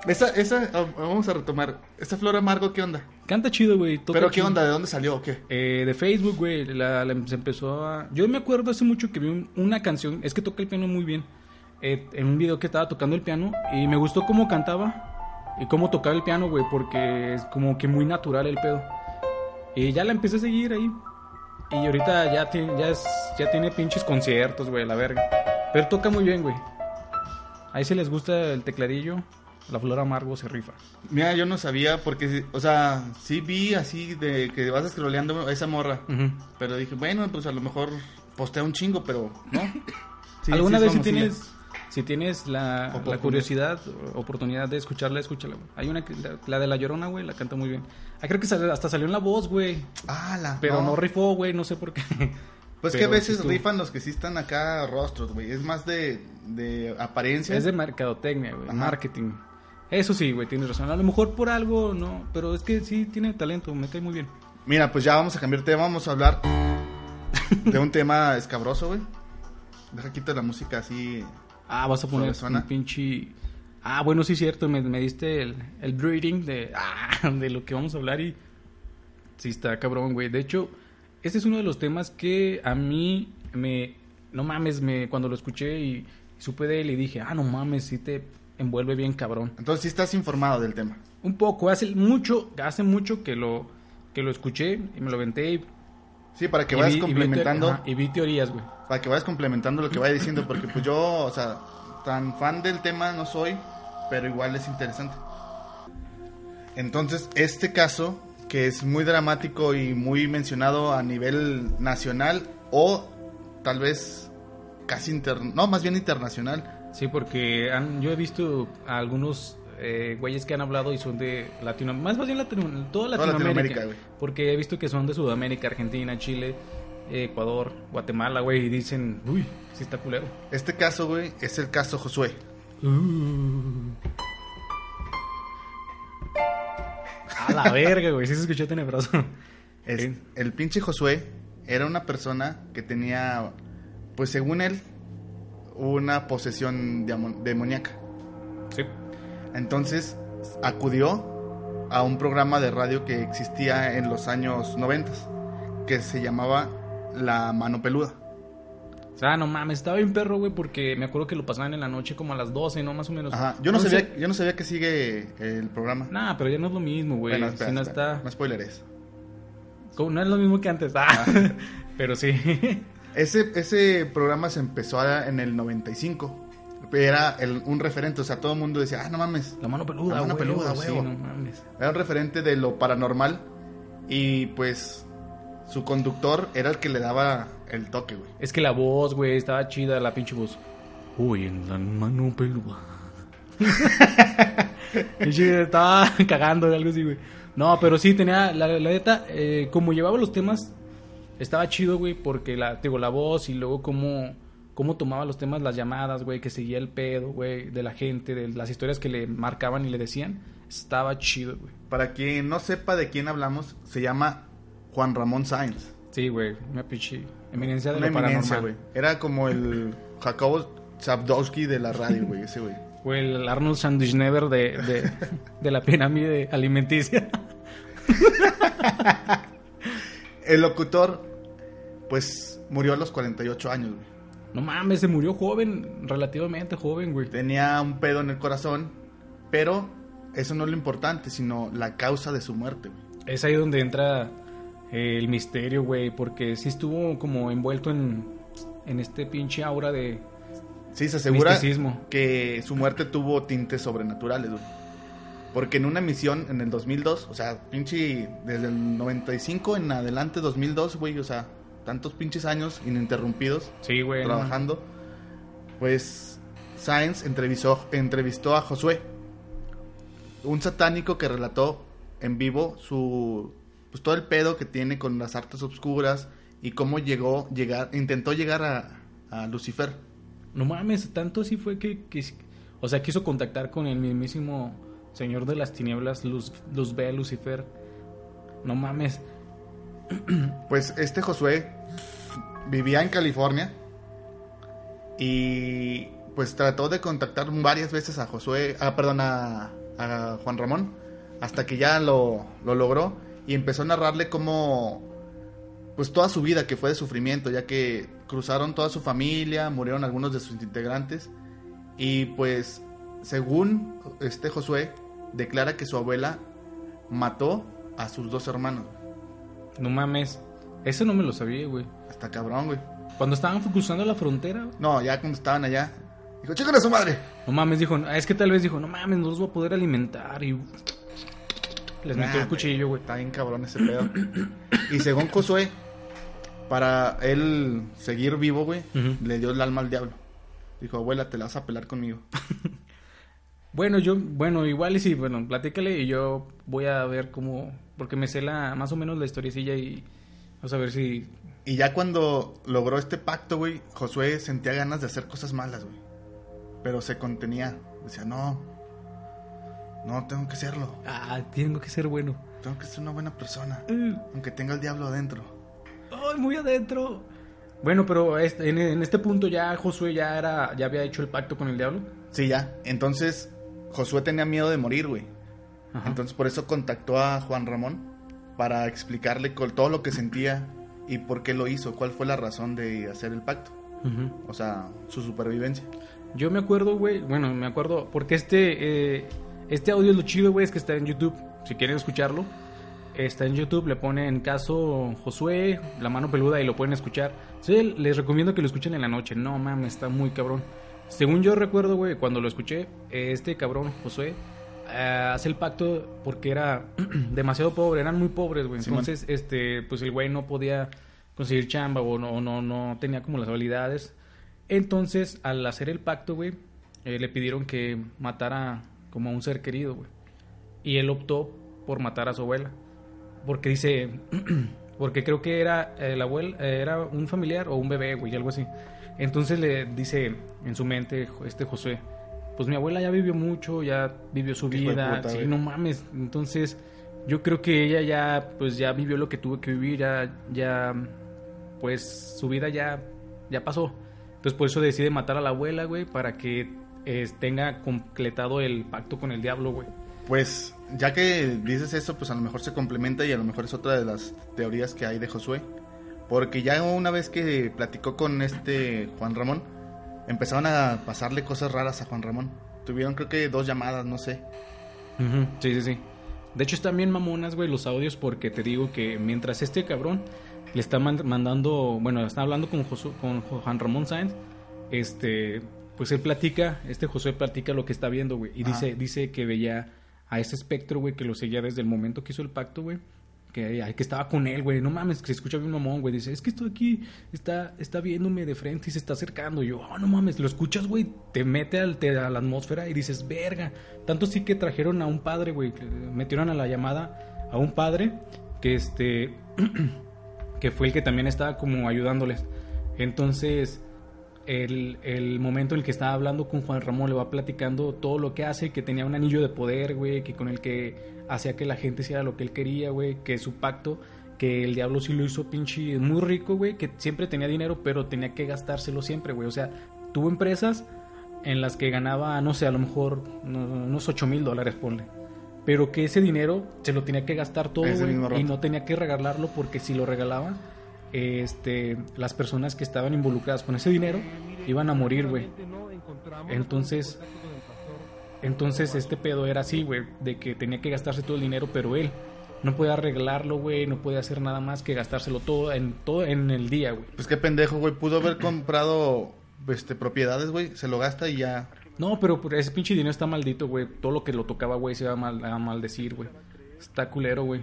Esa, esa, oh, vamos a retomar. ¿Esta flor amargo qué onda? Canta chido, güey. ¿Pero qué chido. onda? ¿De dónde salió o qué? Eh, de Facebook, güey, la, la- se empezó a... Yo me acuerdo hace mucho que vi un- una canción, es que toca el piano muy bien, eh, en un video que estaba tocando el piano y me gustó cómo cantaba y cómo tocaba el piano, güey, porque es como que muy natural el pedo. Y ya la empecé a seguir ahí. Y ahorita ya tiene, ya es, ya tiene pinches conciertos, güey, la verga. Pero toca muy bien, güey. Ahí si les gusta el tecladillo, la flor amargo se rifa. Mira, yo no sabía porque, o sea, sí vi así de que vas scrolleando a esa morra. Pero dije, bueno, pues a lo mejor postea un chingo, pero no. Sí, ¿Alguna sí vez si tienes, si tienes la, curiosidad, oportunidad de escucharla, escúchala, güey. Hay una, que- la, la de La Llorona, güey, la canta muy bien. Ah, creo que sal- hasta salió en la voz, güey. Ah, la. Pero no, rifó, güey, no sé por qué. (laughs) Pues que Pero a veces rifan los que sí están acá rostros, güey. Es más de, de apariencia. Es de mercadotecnia, güey, marketing. Eso sí, güey, tienes razón. A lo mejor por algo, no, pero es que sí tiene talento, me cae muy bien. Mira, pues ya vamos a cambiar tema. Vamos a hablar de un tema escabroso, güey. Deja quita la música así. Ah, vas a poner un pinche... Ah, bueno, sí, cierto, me, me diste el, el reading de, ah, de lo que vamos a hablar y... Sí, está cabrón, güey. De hecho, este es uno de los temas que a mí me... No mames, me, cuando lo escuché y supe de él y dije, ah, no mames, sí te envuelve bien cabrón. Entonces sí estás informado del tema. Un poco, hace mucho, hace mucho que lo, que lo escuché y me lo aventé y... Sí, para que vayas vi- y vi complementando. ajá, Y vi teorías, güey. Para que vayas complementando lo que vaya diciendo. Porque pues yo, o sea, tan fan del tema no soy. Pero igual es interesante. Entonces, este caso, que es muy dramático y muy mencionado a nivel nacional o tal vez casi inter... no, más bien internacional. Sí, porque han, yo he visto a algunos eh, güeyes que han hablado y son de Latinoamérica, más bien Latino, toda Latinoamérica, Latinoamérica, güey. porque he visto que son de Sudamérica, Argentina, Chile, eh, Ecuador, Guatemala, güey, y dicen, uy, sí está culero. Este caso, güey, es el caso Josué. A la verga, güey, sí se escuchó tenebroso. Es-. El pinche Josué era una persona que tenía, pues según él, una posesión demoníaca. Sí. Entonces acudió a un programa de radio que existía en los años 90 que se llamaba La Mano Peluda. O sea, no mames, estaba bien perro, güey, porque me acuerdo que lo pasaban en la noche como a las 12, ¿no? Más o menos. Ajá. Yo no, sabía, yo no sabía que sigue el programa. Nah, pero ya no es lo mismo, güey. Bueno, espera, si no espera, está... No spoileres. No es lo mismo que antes. Ah. (laughs) pero sí. (laughs) Ese, ese programa se empezó a- en el 95. Era el- un referente, o sea, todo el mundo decía, ah, no mames. La mano peluda, La mano huevo, peluda, sí, huevo. no mames. Era un referente de lo paranormal. Y pues su conductor era el que le daba el toque, güey. Es que la voz, güey, estaba chida, la pinche voz. Uy, en la mano peluda. (laughs) Estaba (laughs) cagando de algo así, güey. No, pero sí tenía, la, la neta, eh, como llevaba los temas, estaba chido, güey, porque la, digo, la voz y luego cómo, cómo tomaba los temas, las llamadas, güey, que seguía el pedo, güey, de la gente, de las historias que le marcaban y le decían, estaba chido, güey. Para quien no sepa de quién hablamos, se llama Juan Ramón Sáenz. Sí, güey, una pinche eminencia de Una lo eminencia, paranormal. güey. Era como el Jacobo Zabdowski de la radio, güey, ese güey. O el Arnold Schwarzenegger de, de, de la pirámide alimenticia. (laughs) El locutor, pues, murió a los 48 años, güey. No mames, se murió joven, relativamente joven, güey. Tenía un pedo en el corazón, pero eso no es lo importante, sino la causa de su muerte, güey. Es ahí donde entra eh, el misterio, güey, porque sí estuvo como envuelto en, en este pinche aura de... Sí, se asegura Misticismo. que su muerte tuvo tintes sobrenaturales, güey. Porque en una emisión en el 2002, o sea, pinche desde el 95 en adelante, 2002, güey, o sea, tantos pinches años ininterrumpidos Sí, güey. no. trabajando, pues Sáenz entrevistó, entrevistó a Josué, un satánico que relató en vivo su pues todo el pedo que tiene con las artes obscuras y cómo llegó llegar intentó llegar a, a Lucifer. No mames, tanto así fue que, que- O sea, quiso contactar con el mismísimo señor de las tinieblas, Luz, Luzbel, Lucifer. No mames. (clears throat) Pues este Josué vivía en California y pues trató de contactar varias veces a Josué, ah, perdón, a, a Juan Ramón, hasta que ya lo, lo logró y empezó a narrarle cómo, pues toda su vida que fue de sufrimiento, ya que cruzaron toda su familia, murieron algunos de sus integrantes y pues según este Josué declara que su abuela mató a sus dos hermanos. No mames. Eso no me lo sabía, güey. Hasta cabrón, güey. Cuando estaban cruzando la frontera, güey. No, ya cuando estaban allá. Dijo, chéquenle a su madre. No mames, dijo, es que tal vez dijo, no mames, no los voy a poder alimentar. Y les metió el cuchillo, güey. Está bien cabrón ese pedo. y según Josué, para él seguir vivo, güey, le dio el alma al diablo. Dijo, abuela, te la vas a pelar conmigo. (laughs) Bueno, yo, bueno, igual y sí, bueno, platícale y yo voy a ver cómo, porque me sé la, más o menos la historiecilla y vamos a ver si, Y ya cuando logró este pacto, güey, Josué sentía ganas de hacer cosas malas, güey. Pero se contenía. Decía, no, no, tengo que serlo. ah, tengo que ser bueno. Tengo que ser una buena persona. Eh, Aunque tenga el diablo adentro. Ay, muy adentro. Bueno, pero en, en este punto ya Josué ya era, ya había hecho el pacto con el diablo. Sí, ya. Entonces, Josué tenía miedo de morir, güey. Ajá. Entonces, por eso contactó a Juan Ramón para explicarle todo lo que sentía y por qué lo hizo, cuál fue la razón de hacer el pacto. O sea, su supervivencia. Yo me acuerdo, güey, bueno, me acuerdo, porque este, eh, este audio es lo chido, güey, es que está en YouTube. Si quieren escucharlo, está en YouTube, le ponen caso Josué, la mano peluda y lo pueden escuchar. Sí, les recomiendo que lo escuchen en la noche. No mames, está muy cabrón. Según yo recuerdo, güey, cuando lo escuché, este cabrón, Josué, eh, hace el pacto porque era (clears throat) demasiado pobre, eran muy pobres, güey. Entonces, este, pues el güey no podía conseguir chamba o no, no, no tenía como las habilidades. Entonces, al hacer el pacto, güey, eh, le pidieron que matara como a un ser querido, güey. Y él optó por matar a su abuela. Porque dice, (clears throat) porque creo que era el abuelo, eh, era un familiar o un bebé, güey, algo así. Entonces le dice en su mente este José, pues mi abuela ya vivió mucho, ya vivió su vida, puta, sí, güey. no mames. Entonces, yo creo que ella ya, pues ya vivió lo que tuvo que vivir, ya, ya, pues su vida ya, ya pasó. Entonces por eso decide matar a la abuela, güey, para que eh, tenga completado el pacto con el diablo, güey. Pues, ya que dices eso, pues a lo mejor se complementa y a lo mejor es otra de las teorías que hay de Josué. Porque ya una vez que platicó con este Juan Ramón, empezaron a pasarle cosas raras a Juan Ramón. Tuvieron creo que dos llamadas, no sé. Sí, sí, sí. De hecho, están bien mamonas, güey, los audios, porque te digo que mientras este cabrón le está man- mandando, bueno, está hablando con, Josu- con Juan Ramón Sáenz, este, pues él platica, este José platica lo que está viendo, güey, y Ajá. dice, dice que veía a ese espectro, güey, que lo seguía desde el momento que hizo el pacto, güey, que, que estaba con él, güey, no mames, que se escucha bien mamón, güey, dice, es que estoy aquí, está, está viéndome de frente y se está acercando, y yo, oh, no mames, lo escuchas, güey, te mete al, te- a la atmósfera y dices, verga, tanto sí que trajeron a un padre, güey, metieron a la llamada a un padre que este, (clears throat) que fue el que también estaba como ayudándoles, entonces... El, el momento en el que estaba hablando con Juan Ramón le va platicando todo lo que hace, que tenía un anillo de poder, güey, que con el que hacía que la gente hiciera lo que él quería, güey, que su pacto, que el diablo sí lo hizo pinche muy rico, güey, que siempre tenía dinero, pero tenía que gastárselo siempre, güey. O sea, tuvo empresas en las que ganaba, no sé, a lo mejor no- unos 8 mil dólares, ponle. Pero que ese dinero se lo tenía que gastar todo, güey, y no tenía que regalarlo porque si lo regalaba, este, las personas que estaban involucradas con ese dinero iban a morir, güey. Entonces, entonces este pedo era así, güey, de que tenía que gastarse todo el dinero, pero él no podía arreglarlo, güey, no podía hacer nada más que gastárselo todo en todo en el día, güey. Pues qué pendejo, güey. Pudo haber comprado este, propiedades, güey. Se lo gasta y ya. No, pero ese pinche dinero está maldito, güey. Todo lo que lo tocaba, güey, se iba a, mal, a maldecir, güey. Está culero, güey.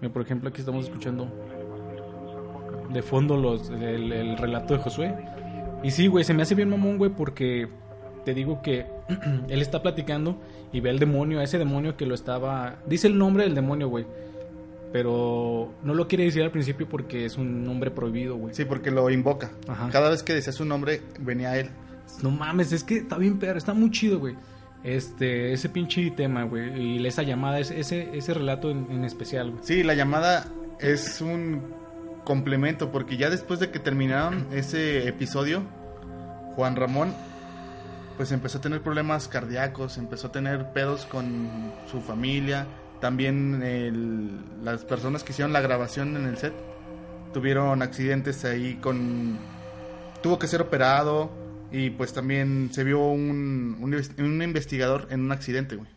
Mira, por ejemplo, aquí estamos escuchando de fondo los el, el relato de Josué. Y sí, güey, se me hace bien mamón, güey, porque te digo que (clears throat) él está platicando y ve al demonio, a ese demonio que lo estaba... Dice el nombre del demonio, güey. Pero no lo quiere decir al principio porque es un nombre prohibido, güey. Sí, porque lo invoca. Ajá. Cada vez que decía su nombre, venía él. No mames, es que está bien perro, está muy chido, güey. Este, ese pinche tema, güey. Y esa llamada, ese, ese, relato en, especial, güey. Sí, la llamada es un complemento, porque ya después de que terminaron ese episodio, Juan Ramón pues empezó a tener problemas cardíacos, empezó a tener pedos con su familia, también las personas que hicieron la grabación en el set tuvieron accidentes ahí con... tuvo que ser operado y pues también se vio un, un, inves- un investigador en un accidente, güey.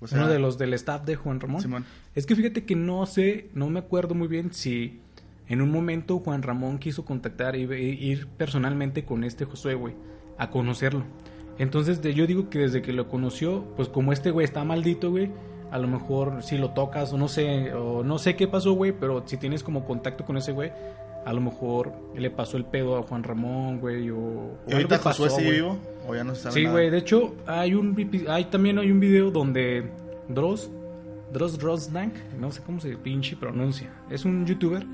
O sea, Uno de los del staff de Juan Ramón. Simón. Es que fíjate que no sé, no me acuerdo muy bien si En un momento Juan Ramón quiso contactar y ir personalmente con este Josué, güey, a conocerlo. Entonces de, yo digo que desde que lo conoció, pues como este güey está maldito, güey, a lo mejor si lo tocas o no sé, o no sé qué pasó, güey, pero si tienes como contacto con ese güey, a lo mejor le pasó el pedo a Juan Ramón, güey, o, ¿Y ahorita Josué sigue vivo? ¿O ya no se sabe Sí, güey, de hecho hay un hay también hay un video donde Dross Dross Drosdank, no sé cómo se pinche pronuncia, es un youtuber,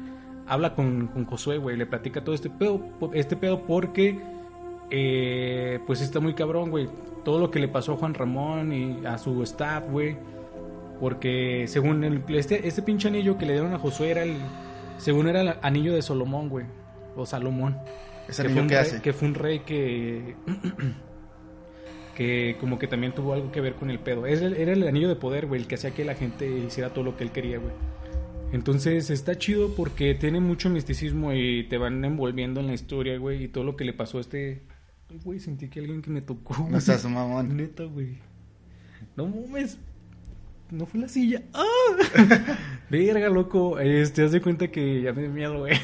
habla con, con Josué, güey, le platica todo este pedo, este pedo porque eh, pues está muy cabrón, güey. Todo lo que le pasó a Juan Ramón y a su staff, güey. Porque según el, este, este pinche anillo que le dieron a Josué era el. Según era el anillo de Solomón, güey. O Salomón. ¿Ese anillo que hace? Que fue un rey que. (clears throat) que como que también tuvo algo que ver con el pedo. Era el, era el anillo de poder, güey. El que hacía que la gente hiciera todo lo que él quería, güey. Entonces está chido porque tiene mucho misticismo y te van envolviendo en la historia, güey. Y todo lo que le pasó a este güey, sentí que alguien que me tocó. No seas mamón. Neta, güey. No mames. No fue la silla. ¡Ah! (laughs) Verga, loco. Este, haz de cuenta que ya me dio miedo, güey.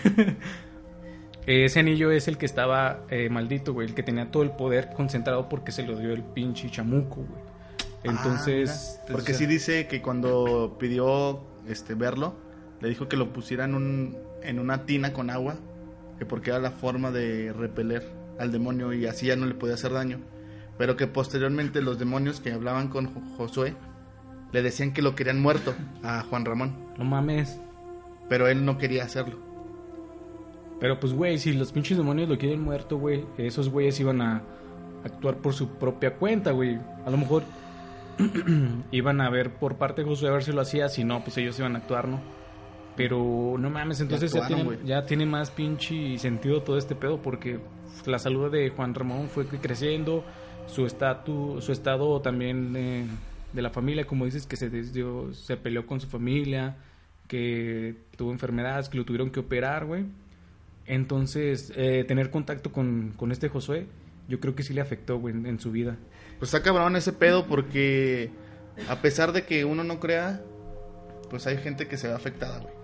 (laughs) Ese anillo es el que estaba eh, maldito, güey. El que tenía todo el poder concentrado porque se lo dio el pinche chamuco, güey. Entonces. Ah, porque sí dice que cuando pidió este verlo, le dijo que lo pusiera en, un, en una tina con agua. Que porque era la forma de repeler al demonio y así ya no le podía hacer daño. Pero que posteriormente los demonios que hablaban con Josué le decían que lo querían muerto a Juan Ramón. No mames. Pero él no quería hacerlo. Pero pues, güey, si los pinches demonios lo quieren muerto, güey, esos güeyes iban a actuar por su propia cuenta, güey. A lo mejor (clears throat) iban a ver por parte de Josué a ver si lo hacía, si no, pues ellos iban a actuar, ¿no? Pero no mames, entonces ya, tiene, ya tiene más pinche sentido todo este pedo porque la salud de Juan Ramón fue creciendo, su estatus, su estado también de la familia, como dices, que se desdió, se peleó con su familia, que tuvo enfermedades, que lo tuvieron que operar, güey. Entonces, eh, tener contacto con, con, este Josué, yo creo que sí le afectó, güey, en, en, su vida. Pues está cabrón ese pedo porque a pesar de que uno no crea, pues hay gente que se ve afectada, güey.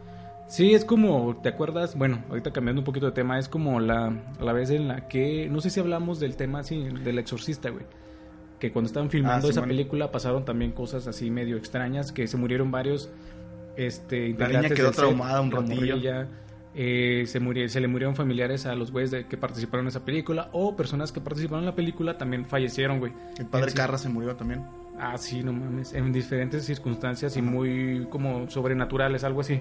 Sí, es como, ¿te acuerdas? Bueno, ahorita cambiando un poquito de tema, es como la, la vez en la que, no sé si hablamos del tema así, del exorcista, güey. Que cuando estaban filmando Ah, esa Simón. película pasaron también cosas así medio extrañas, que se murieron varios, este, La niña quedó traumada un ratillo. eh, se, murió, se le murieron familiares a los güeyes de- que participaron en esa película, o personas que participaron en la película también fallecieron, güey. El padre sí- Carra se murió también. Ah, sí, no mames. En diferentes circunstancias y muy como sobrenaturales, algo así.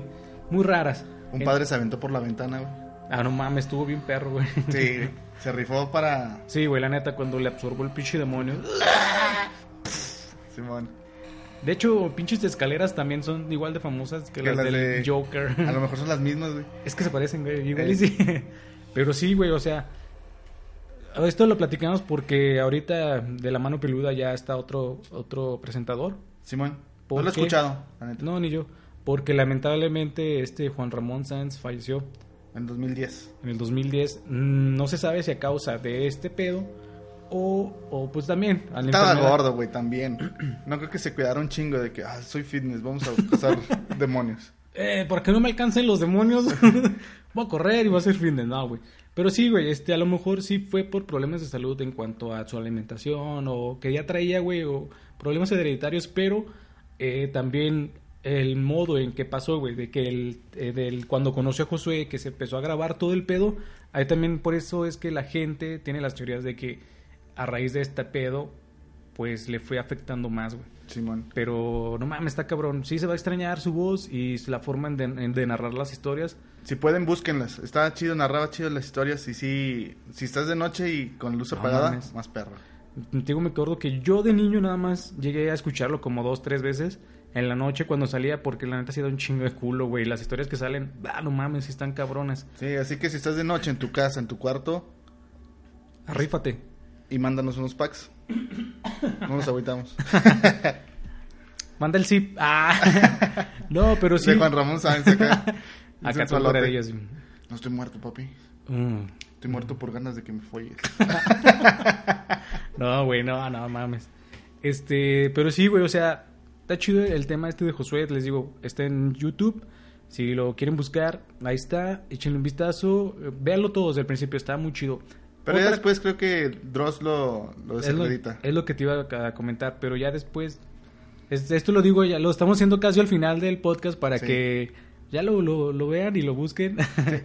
Muy raras. Un En- padre se aventó por la ventana, güey. Ah, no mames, estuvo bien perro, güey. Sí. (laughs) se rifó para Sí, güey, la neta, cuando le absorbó el pinche demonio. Simón. De hecho, pinches escaleras también son igual de famosas que, Que las, las del de- Joker. A lo mejor son las mismas, güey. Es que se parecen, güey. Igual Eh. y sí. (laughs) Pero sí, güey, o sea. Esto lo platicamos porque ahorita de la mano peluda ya está otro, otro presentador. Simón. ¿Por No lo he escuchado, la neta. No, ni yo. Porque lamentablemente este Juan Ramón Sanz falleció En 2010. en el 2010. Mm, No se sabe si a causa de este pedo o, o pues también a la Estaba enfermedad. gordo, güey, también. (clears throat) No creo que se cuidara un chingo de que, ah, soy fitness, vamos a cazar (laughs) demonios. Eh, ¿por qué no me alcancen los demonios? (laughs) (laughs) voy a correr y voy a hacer de no, güey. Pero sí, güey, este, a lo mejor sí fue por problemas de salud en cuanto a su alimentación o que ya traía, güey, o problemas hereditarios, pero eh, también el modo en que pasó, güey, de que el, eh, del, cuando conoció a Josué, que se empezó a grabar todo el pedo, ahí también por eso es que la gente tiene las teorías de que a raíz de este pedo, pues le fue afectando más, güey. Simón. Pero no mames, está cabrón. Sí se va a extrañar su voz y la forma en de, de narrar las historias. Si pueden, búsquenlas. Está chido, narraba chido las historias. Y sí, si estás de noche y con luz No apagada, mames. más perro. Digo, me acuerdo que yo de niño nada más llegué a escucharlo como dos, tres veces en la noche cuando salía porque la neta sí da un chingo de culo, güey. Las historias que salen, ah, no mames, están cabronas. Sí, así que si estás de noche en tu casa, en tu cuarto, Arrífate. y mándanos unos packs. No nos agüitamos. (laughs) Manda el zip. Ah. (laughs) no, pero sí. De Juan Ramón Sáenz acá. (laughs) Acá sensualote. de. No estoy muerto, papi. Mm. Estoy muerto por ganas de que me folles. No, güey, no, no mames. Este, pero sí, güey, o sea, está chido el tema este de Josué, les digo, está en YouTube. Si lo quieren buscar, ahí está, échenle un vistazo, véanlo todo desde el principio, está muy chido. Pero ya después creo que Dross lo, lo es lo, desacredita. es lo que te iba a comentar, pero ya después, es- esto lo digo ya, lo estamos haciendo casi al final del podcast para Sí. que ya lo, lo, lo vean y lo busquen.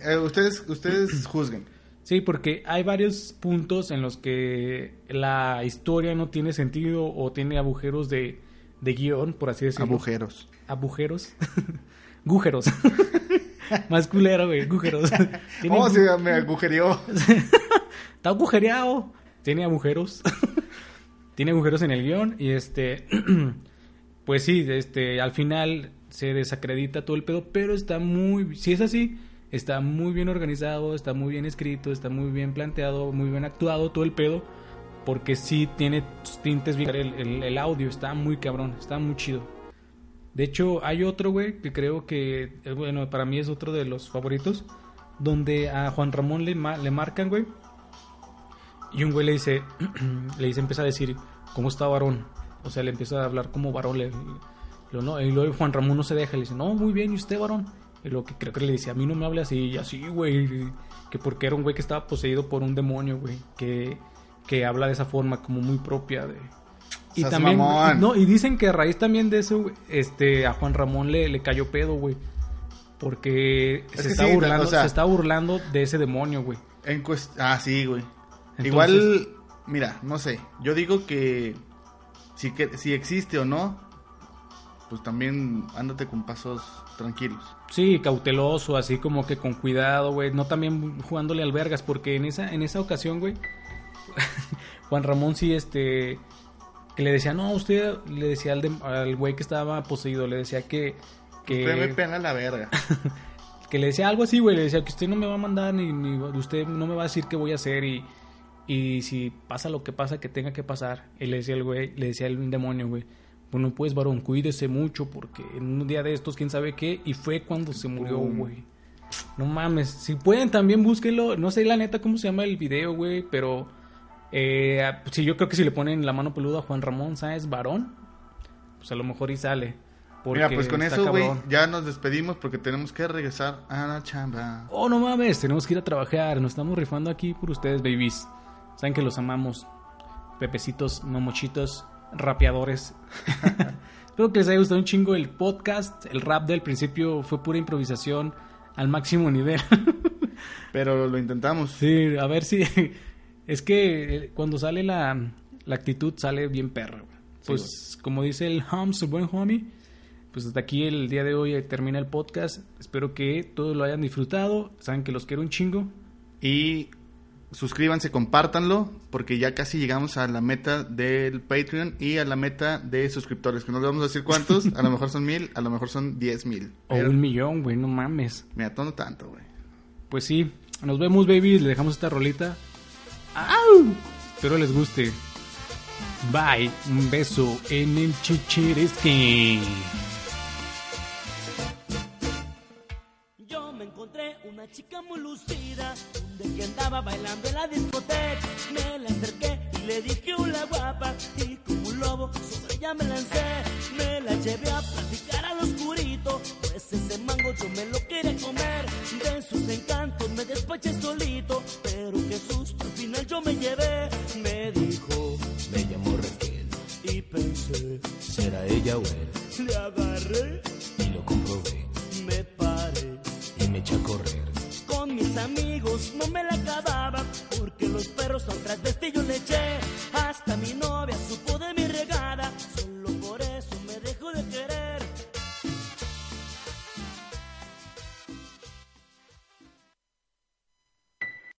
Eh, ustedes, ustedes (clears throat) juzguen. Sí, porque hay varios puntos en los que la historia no tiene sentido o tiene agujeros de, de guion, por así decirlo. Agujeros. Agujeros. (laughs) Gújeros. (laughs) Más culero, güey. (laughs) Tiene Oh, sí, me agujereó. Está agujereado. Tiene agujeros. Tiene agujeros en el guion. Y este. (clears throat) pues sí, este. Al final se desacredita todo el pedo. Pero está muy. Si es así, está muy bien organizado. Está muy bien escrito. Está muy bien planteado. Muy bien actuado todo el pedo. Porque sí tiene tintes. El, audio está muy cabrón. Está muy chido. De hecho, hay otro, güey, que creo que, eh, bueno, para mí es otro de los favoritos, donde a Juan Ramón le, le marcan, güey, y un güey le dice, (clears throat) le dice, empieza a decir, ¿cómo está varón? O sea, le empieza a hablar como varón, le, y luego Juan Ramón no se deja, le dice, no, muy bien, ¿y usted varón? Y lo que creo que le dice, a mí no me hable así, y así, güey, que porque era un güey que estaba poseído por un demonio, güey, que, que habla de esa forma como muy propia de... Y Seas también, mamón. no, y dicen que a raíz también de eso, este, a Juan Ramón le, le cayó pedo, güey. Porque Es se, está sí, burlando, o sea- se está burlando de ese demonio, güey. En ah, sí, güey. Entonces- Igual, mira, no sé. Yo digo que si, que si existe o no, pues también ándate con pasos tranquilos. Sí, cauteloso, así como que con cuidado, güey. No también jugándole al vergas, porque en esa, en esa ocasión, güey, (laughs) Juan Ramón sí, este, que le decía, no, usted, le decía al, dem- al güey que estaba poseído, le decía que, Usted me que, pena la verga. (laughs) que le decía algo así, güey, le decía que usted no me va a mandar, ni, ni usted no me va a decir qué voy a hacer, y, y si pasa lo que pasa, que tenga que pasar. Y le decía el güey, le decía el demonio, güey. Bueno, pues, varón, cuídese mucho porque en un día de estos, quién sabe qué, y fue cuando se murió, güey. No mames, si pueden también búsquenlo. No sé la neta cómo se llama el video, güey, pero eh, sí, yo creo que si le ponen la mano peluda a Juan Ramón Sáez Varón, pues a lo mejor y sale. Mira, pues con eso, güey, ya nos despedimos porque tenemos que regresar a la chamba. Oh, no mames, tenemos que ir a trabajar. Nos estamos rifando aquí por ustedes, babies. Saben que los amamos. Pepecitos, mamochitos, rapeadores. (laughs) Espero que les haya gustado un chingo el podcast. El rap del principio fue pura improvisación al máximo nivel. (laughs) Pero lo intentamos. sí, a ver si. Es que eh, cuando sale la, la actitud, sale bien perra. güey. Pues, como dice el Hams, el buen homie. Pues hasta aquí el día de hoy eh, termina el podcast. Espero que todos lo hayan disfrutado. Saben que los quiero un chingo. Y suscríbanse, compártanlo, porque ya casi llegamos a la meta del Patreon y a la meta de suscriptores, que no les vamos a decir cuántos, a lo mejor son mil, a lo mejor son diez mil. O Pero, un millón, güey, no mames. Mira, todo no tanto, güey. Pues sí, nos vemos, babies. Le dejamos esta rolita. ¡Au! Espero les guste. Bye. Un beso en el chichirisque. Yo me encontré una chica muy lucida, de que andaba bailando en la discoteca. Me la acerqué y le dije hola guapa, y como un lobo sobre ella me lancé. Me la llevé a platicar al oscurito, pues ese mango yo me lo quería comer. De sus encantos me despaché solito, pero qué susto al final yo me llevé. Me dijo, Me llamo Raquel, y pensé, será ella o él, le agarré, y lo comprobé, me paré. y me eché a correr. Mis amigos no me la acababa porque los perros al trasvesti yo le eché. Hasta mi novia supo de mi